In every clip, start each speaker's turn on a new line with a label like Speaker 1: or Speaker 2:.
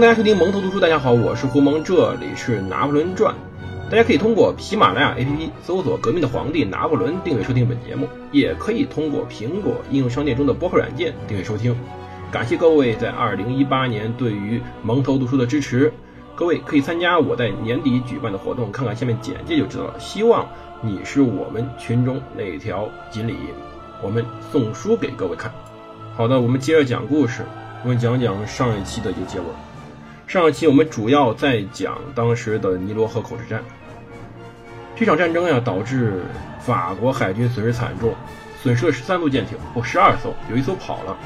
Speaker 1: 大家收听蒙头读书。大家好，我是胡蒙，这里是《拿破仑传》。大家可以通过喜马拉雅 APP 搜索“革命的皇帝拿破仑”订阅收听本节目，也可以通过苹果应用商店中的播客软件订阅收听。感谢各位在2018年对于蒙头读书的支持。各位可以参加我在年底举办的活动，看看下面简介就知道了。希望你是我们群中那条锦鲤，我们送书给各位看。好的，我们接着讲故事。我们讲讲上一期的一个结尾。上一期我们主要在讲当时的尼罗河口之战。这场战争呀，导致法国海军损失惨重，损失了十三艘舰艇，不，十二艘，有一艘跑了。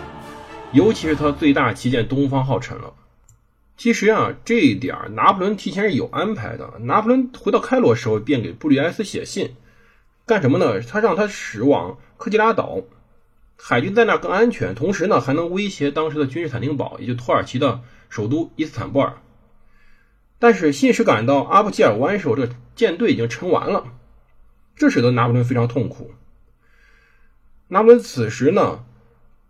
Speaker 1: 尤其是他最大旗舰“东方号”沉了。其实啊，这一点拿破仑提前是有安排的。拿破仑回到开罗时候，便给布吕埃斯写信，干什么呢？他让他驶往科吉拉岛。海军在那更安全，同时呢还能威胁当时的君士坦丁堡，也就土耳其的首都伊斯坦布尔。但是信使赶到阿布吉尔湾时候，这舰队已经沉完了，这使得拿破仑非常痛苦。拿破仑此时呢，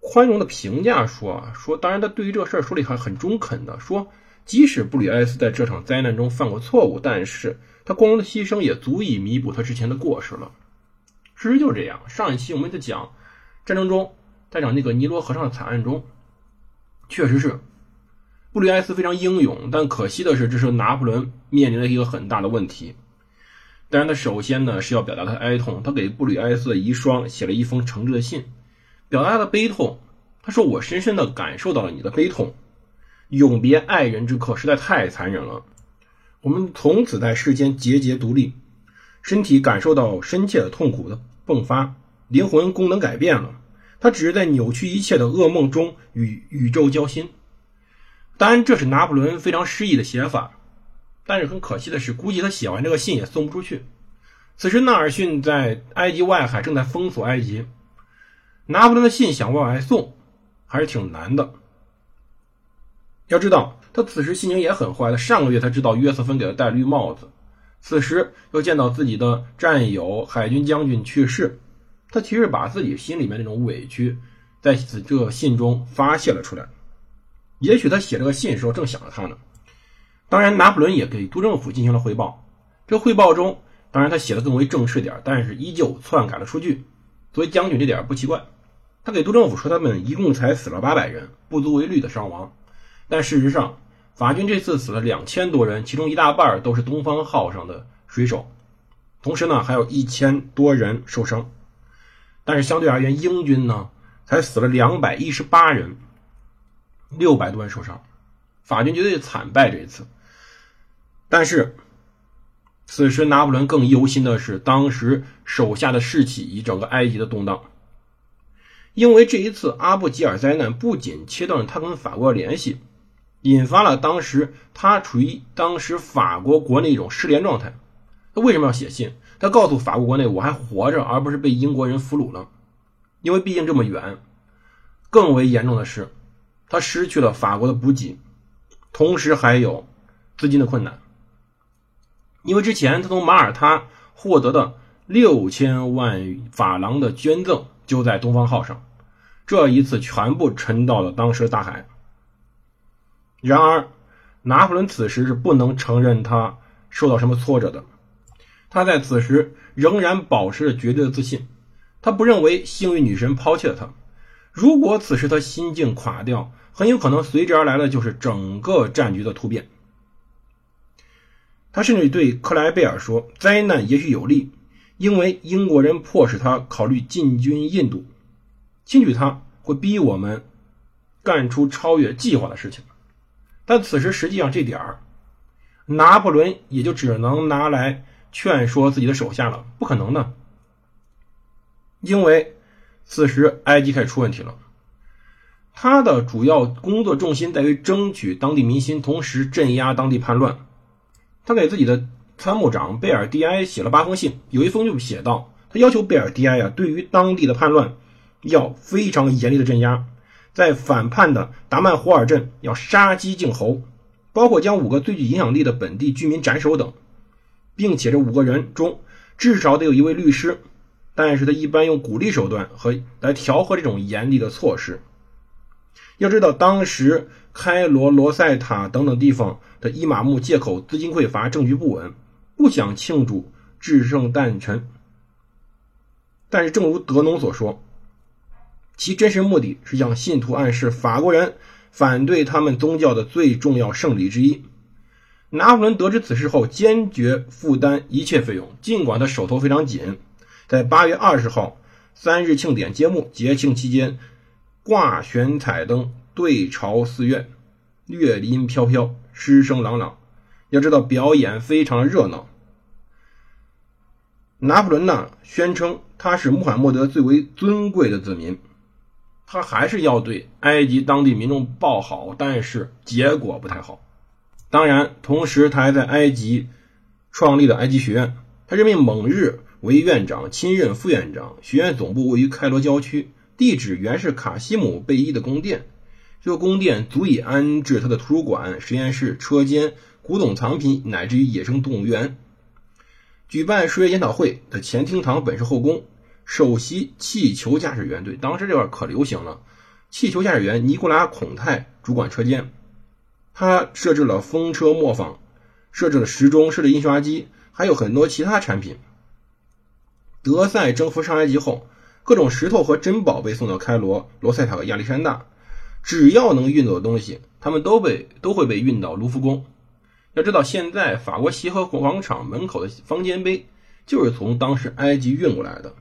Speaker 1: 宽容的评价说啊，说当然他对于这个事儿说的还很中肯的，说即使布吕埃斯在这场灾难中犯过错误，但是他光荣的牺牲也足以弥补他之前的过失了。事实就是这样。上一期我们在讲。战争中，在讲那个尼罗河上的惨案中，确实是布吕埃斯非常英勇，但可惜的是，这时拿破仑面临了一个很大的问题。当然，他首先呢是要表达他的哀痛，他给布吕埃斯的遗孀写了一封诚挚的信，表达他的悲痛。他说：“我深深的感受到了你的悲痛，永别爱人之刻实在太残忍了。我们从此在世间节节独立，身体感受到深切的痛苦的迸发。”灵魂功能改变了，他只是在扭曲一切的噩梦中与宇宙交心。当然，这是拿破仑非常诗意的写法，但是很可惜的是，估计他写完这个信也送不出去。此时，纳尔逊在埃及外海正在封锁埃及，拿破仑的信想往外送，还是挺难的。要知道，他此时心情也很坏。他上个月才知道约瑟芬给他戴绿帽子，此时又见到自己的战友海军将军去世。他其实把自己心里面那种委屈，在此这信中发泄了出来。也许他写这个信的时候正想着他呢。当然，拿破仑也给督政府进行了汇报。这汇报中，当然他写的更为正式点但是依旧篡改了数据。作为将军，这点不奇怪。他给督政府说，他们一共才死了八百人，不足为虑的伤亡。但事实上，法军这次死了两千多人，其中一大半都是东方号上的水手，同时呢，还有一千多人受伤。但是相对而言，英军呢才死了两百一十八人，六百多人受伤，法军绝对惨败这一次。但是，此时拿破仑更忧心的是当时手下的士气以及整个埃及的动荡，因为这一次阿布吉尔灾难不仅切断了他跟法国的联系，引发了当时他处于当时法国国内一种失联状态。他为什么要写信？他告诉法国国内我还活着，而不是被英国人俘虏了，因为毕竟这么远。更为严重的是，他失去了法国的补给，同时还有资金的困难。因为之前他从马耳他获得的六千万法郎的捐赠就在东方号上，这一次全部沉到了当时的大海。然而，拿破仑此时是不能承认他受到什么挫折的。他在此时仍然保持着绝对的自信，他不认为幸运女神抛弃了他。如果此时他心境垮掉，很有可能随之而来的就是整个战局的突变。他甚至对克莱贝尔说：“灾难也许有利，因为英国人迫使他考虑进军印度，兴许他会逼我们干出超越计划的事情。”但此时实际上这点儿，拿破仑也就只能拿来。劝说自己的手下了，不可能的，因为此时埃及开始出问题了。他的主要工作重心在于争取当地民心，同时镇压当地叛乱。他给自己的参谋长贝尔蒂埃写了八封信，有一封就写道：他要求贝尔蒂埃啊，对于当地的叛乱要非常严厉的镇压，在反叛的达曼胡尔镇要杀鸡儆猴，包括将五个最具影响力的本地居民斩首等。并且这五个人中至少得有一位律师，但是他一般用鼓励手段和来调和这种严厉的措施。要知道，当时开罗、罗塞塔等等地方的伊玛目借口资金匮乏、政局不稳，不想庆祝制胜诞辰。但是，正如德农所说，其真实目的是向信徒暗示法国人反对他们宗教的最重要胜利之一。拿破仑得知此事后，坚决负担一切费用，尽管他手头非常紧。在八月二十号，三日庆典揭幕，节庆期间挂悬彩灯，对朝寺院，乐音飘飘，诗声朗朗。要知道，表演非常热闹。拿破仑呢，宣称他是穆罕默德最为尊贵的子民，他还是要对埃及当地民众报好，但是结果不太好。当然，同时他还在埃及创立了埃及学院，他任命蒙日为院长，亲任副院长。学院总部位于开罗郊区，地址原是卡西姆贝伊的宫殿。这个宫殿足以安置他的图书馆、实验室、车间、古董藏品，乃至于野生动物园。举办数学研讨会的前厅堂本是后宫，首席气球驾驶员，对，当时这块可流行了。气球驾驶员尼古拉孔泰主管车间，他设置了风车磨坊，设置了时钟，设置印刷机，还有很多其他产品。德赛征服上埃及后，各种石头和珍宝被送到开罗、罗塞塔和亚历山大，只要能运走的东西，他们都被都会被运到卢浮宫。要知道，现在法国协和广场门口的方尖碑就是从当时埃及运过来的。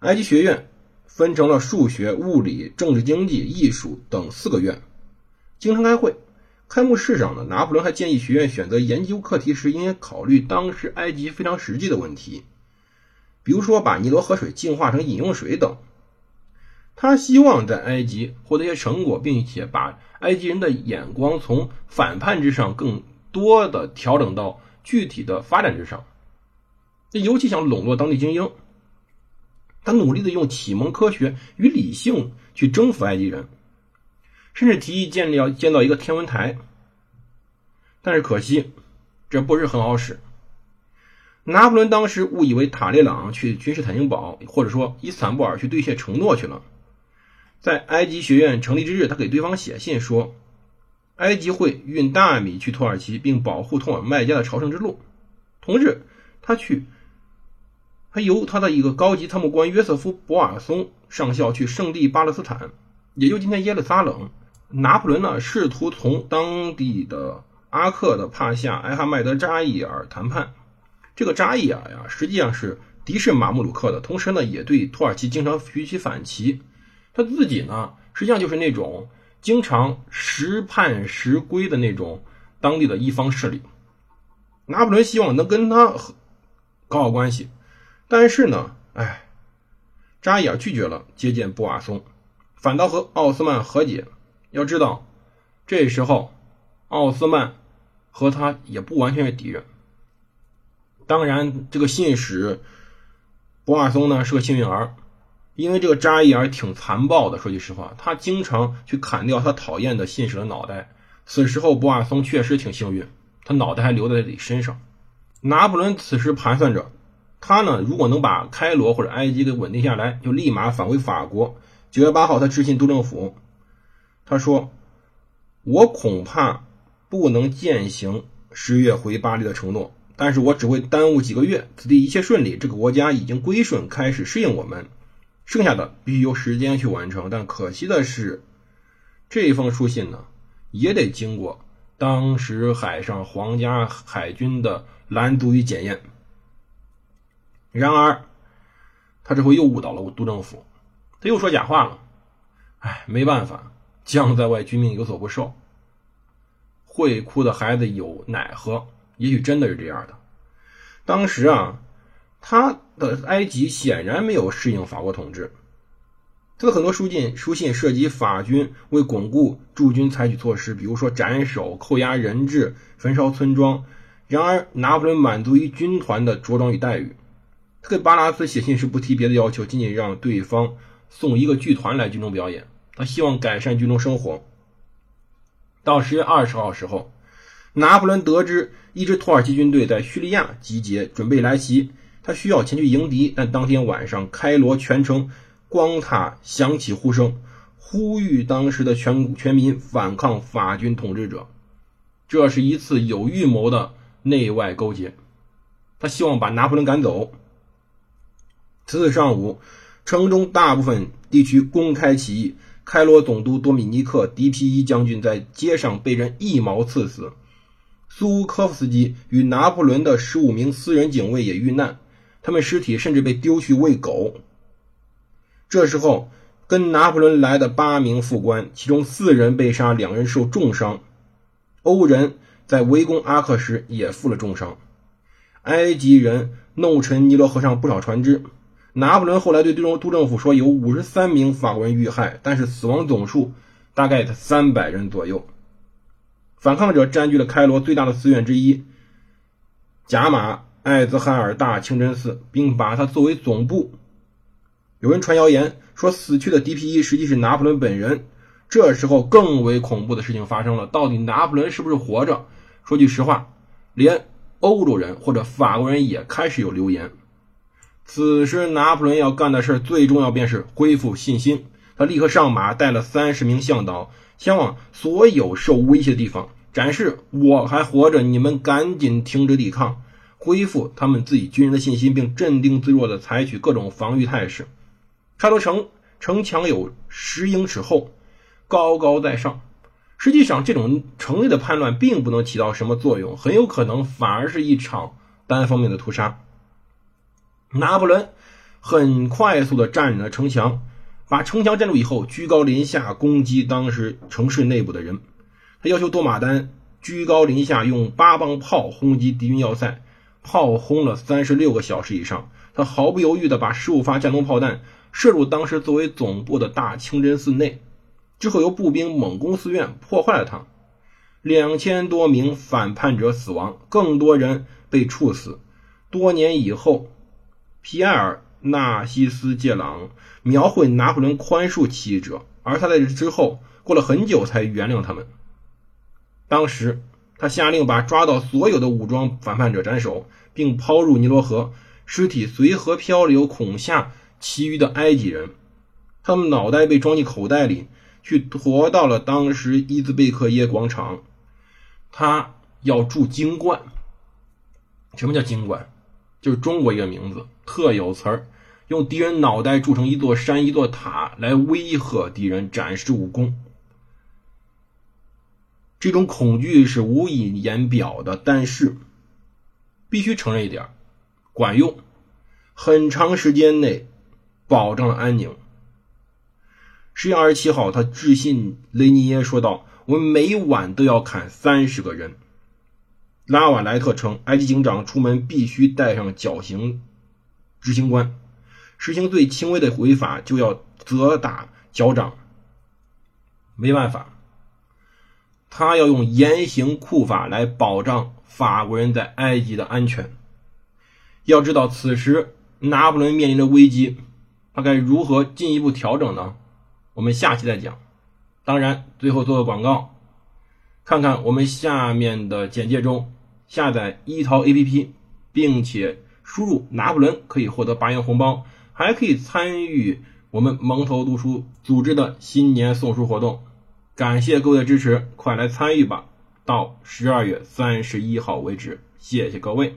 Speaker 1: 埃及学院分成了数学、物理、政治、经济、艺术等四个院，经常开会。开幕式上呢，拿破仑还建议学院选择研究课题时应该考虑当时埃及非常实际的问题，比如说把尼罗河水净化成饮用水等。他希望在埃及获得一些成果，并且把埃及人的眼光从反叛之上更多的调整到具体的发展之上。他尤其想笼络当地精英，他努力的用启蒙科学与理性去征服埃及人，甚至提议建立要建造一个天文台。但是可惜，这不是很好使。拿破仑当时误以为塔列朗去君士坦丁堡，或者说伊斯坦布尔去兑现承诺去了。在埃及学院成立之日，他给对方写信说，埃及会运大米去土耳其，并保护通往麦加的朝圣之路。同日，他去，他由他的一个高级参谋官约瑟夫·博尔松上校去圣地巴勒斯坦，也就今天耶路撒冷。拿破仑呢，试图从当地的阿克的帕夏埃哈迈德扎伊尔谈判。这个扎伊尔呀，实际上是敌视马穆鲁克的，同时呢，也对土耳其经常举起反旗。他自己呢，实际上就是那种经常时叛时归的那种当地的一方势力。拿破仑希望能跟他搞好关系，但是呢，哎，扎伊尔拒绝了接见布瓦松，反倒和奥斯曼和解。要知道，这时候奥斯曼和他也不完全是敌人。当然，这个信使博瓦松呢是个幸运儿。因为这个扎伊尔挺残暴的，说句实话，他经常去砍掉他讨厌的信使的脑袋。此时候，博瓦松确实挺幸运，他脑袋还留在自己身上。拿破仑此时盘算着，他呢，如果能把开罗或者埃及给稳定下来，就立马返回法国。九月八号，他致信督政府，他说：“我恐怕不能践行十月回巴黎的承诺，但是我只会耽误几个月。此地一切顺利，这个国家已经归顺，开始适应我们。”剩下的必须由时间去完成，但可惜的是，这封书信呢，也得经过当时海上皇家海军的拦阻与检验。然而，他这回又误导了督政府，他又说假话了。哎，没办法，将在外，君命有所不受。会哭的孩子有奶喝，也许真的是这样的。当时啊。他的埃及显然没有适应法国统治，他的很多书信书信涉及法军为巩固驻军采取措施，比如说斩首、扣押人质、焚烧村庄。然而，拿破仑满足于军团的着装与待遇。他给巴拉斯写信时不提别的要求，仅仅让对方送一个剧团来军中表演。他希望改善军中生活。到十月二十号时候，拿破仑得知一支土耳其军队在叙利亚集结，准备来袭。他需要前去迎敌，但当天晚上开罗全城光塔响起呼声，呼吁当时的全全民反抗法军统治者。这是一次有预谋的内外勾结，他希望把拿破仑赶走。次日上午，城中大部分地区公开起义，开罗总督多米尼克·迪皮伊将军在街上被人一矛刺死，苏乌科夫斯基与拿破仑的十五名私人警卫也遇难，他们尸体甚至被丢去喂狗。这时候，跟拿破仑来的八名副官，其中四人被杀，两人受重伤。欧人在围攻阿克时也负了重伤，埃及人弄沉尼罗河上不少船只。拿破仑后来对督督政府说，有五十三名法国人遇害，但是死亡总数大概三百人左右。反抗者占据了开罗最大的寺院之一——贾马艾兹哈尔大清真寺，并把它作为总部。有人传谣言说，死去的 D.P.E 实际是拿破仑本人。这时候更为恐怖的事情发生了，到底拿破仑是不是活着？说句实话，连欧洲人或者法国人也开始有流言。此时拿破仑要干的事最重要便是恢复信心。他立刻上马，带了三十名向导，前往所有受威胁的地方，展示我还活着，你们赶紧停止抵抗，恢复他们自己军人的信心，并镇定自若地采取各种防御态势。沙罗城城墙有十英尺厚。高高在上，实际上这种城内的叛乱并不能起到什么作用，很有可能反而是一场单方面的屠杀。拿破仑很快速的占领了城墙，把城墙占住以后，居高临下攻击当时城市内部的人。要求多马丹居高临下用八磅炮轰击敌军要塞，炮轰了三十六个小时以上，他毫不犹豫的把十五发战斗炮弹射入当时作为总部的大清真寺内。之后，由步兵猛攻寺院，破坏了它。两千多名反叛者死亡，更多人被处死。多年以后，皮埃尔·纳西斯·介朗描绘拿破仑宽恕起义者，而他在这之后过了很久才原谅他们。当时，他下令把抓到所有的武装反叛者斩首，并抛入尼罗河，尸体随河漂流，恐吓其余的埃及人。他们脑袋被装进口袋里。去驮到了当时伊兹贝克耶广场，他要筑金冠。什么叫金冠？就是中国一个名字，特有词儿，用敌人脑袋筑成一座山、一座塔来威吓敌人，展示武功。这种恐惧是无以言表的，但是必须承认一点，管用，很长时间内保证了安宁。十月二十七号，他致信雷尼耶说道：“我们每晚都要砍三十个人。”拉瓦莱特称，埃及警长出门必须带上绞刑执行官，实行最轻微的违法就要责打脚掌。没办法，他要用严刑酷法来保障法国人在埃及的安全。要知道，此时拿破仑面临着危机，他该如何进一步调整呢？我们下期再讲。当然，最后做个广告，看看我们下面的简介中下载一淘 APP，并且输入拿破仑可以获得八元红包，还可以参与我们蒙头读书组织的新年送书活动。感谢各位的支持，快来参与吧！到十二月三十一号为止，谢谢各位。